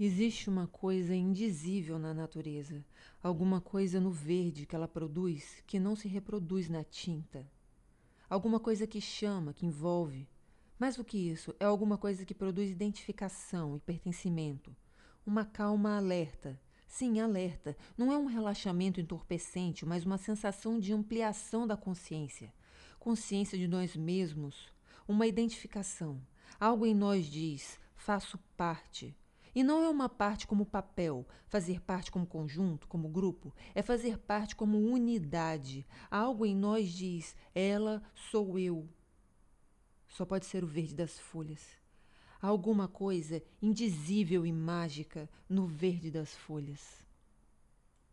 Existe uma coisa indizível na natureza, alguma coisa no verde que ela produz que não se reproduz na tinta. Alguma coisa que chama, que envolve. Mais do que isso, é alguma coisa que produz identificação e pertencimento. Uma calma alerta. Sim, alerta. Não é um relaxamento entorpecente, mas uma sensação de ampliação da consciência. Consciência de nós mesmos. Uma identificação. Algo em nós diz: faço parte. E não é uma parte como papel, fazer parte como conjunto, como grupo, é fazer parte como unidade. Algo em nós diz: ela sou eu. Só pode ser o verde das folhas. Há alguma coisa indizível e mágica no verde das folhas.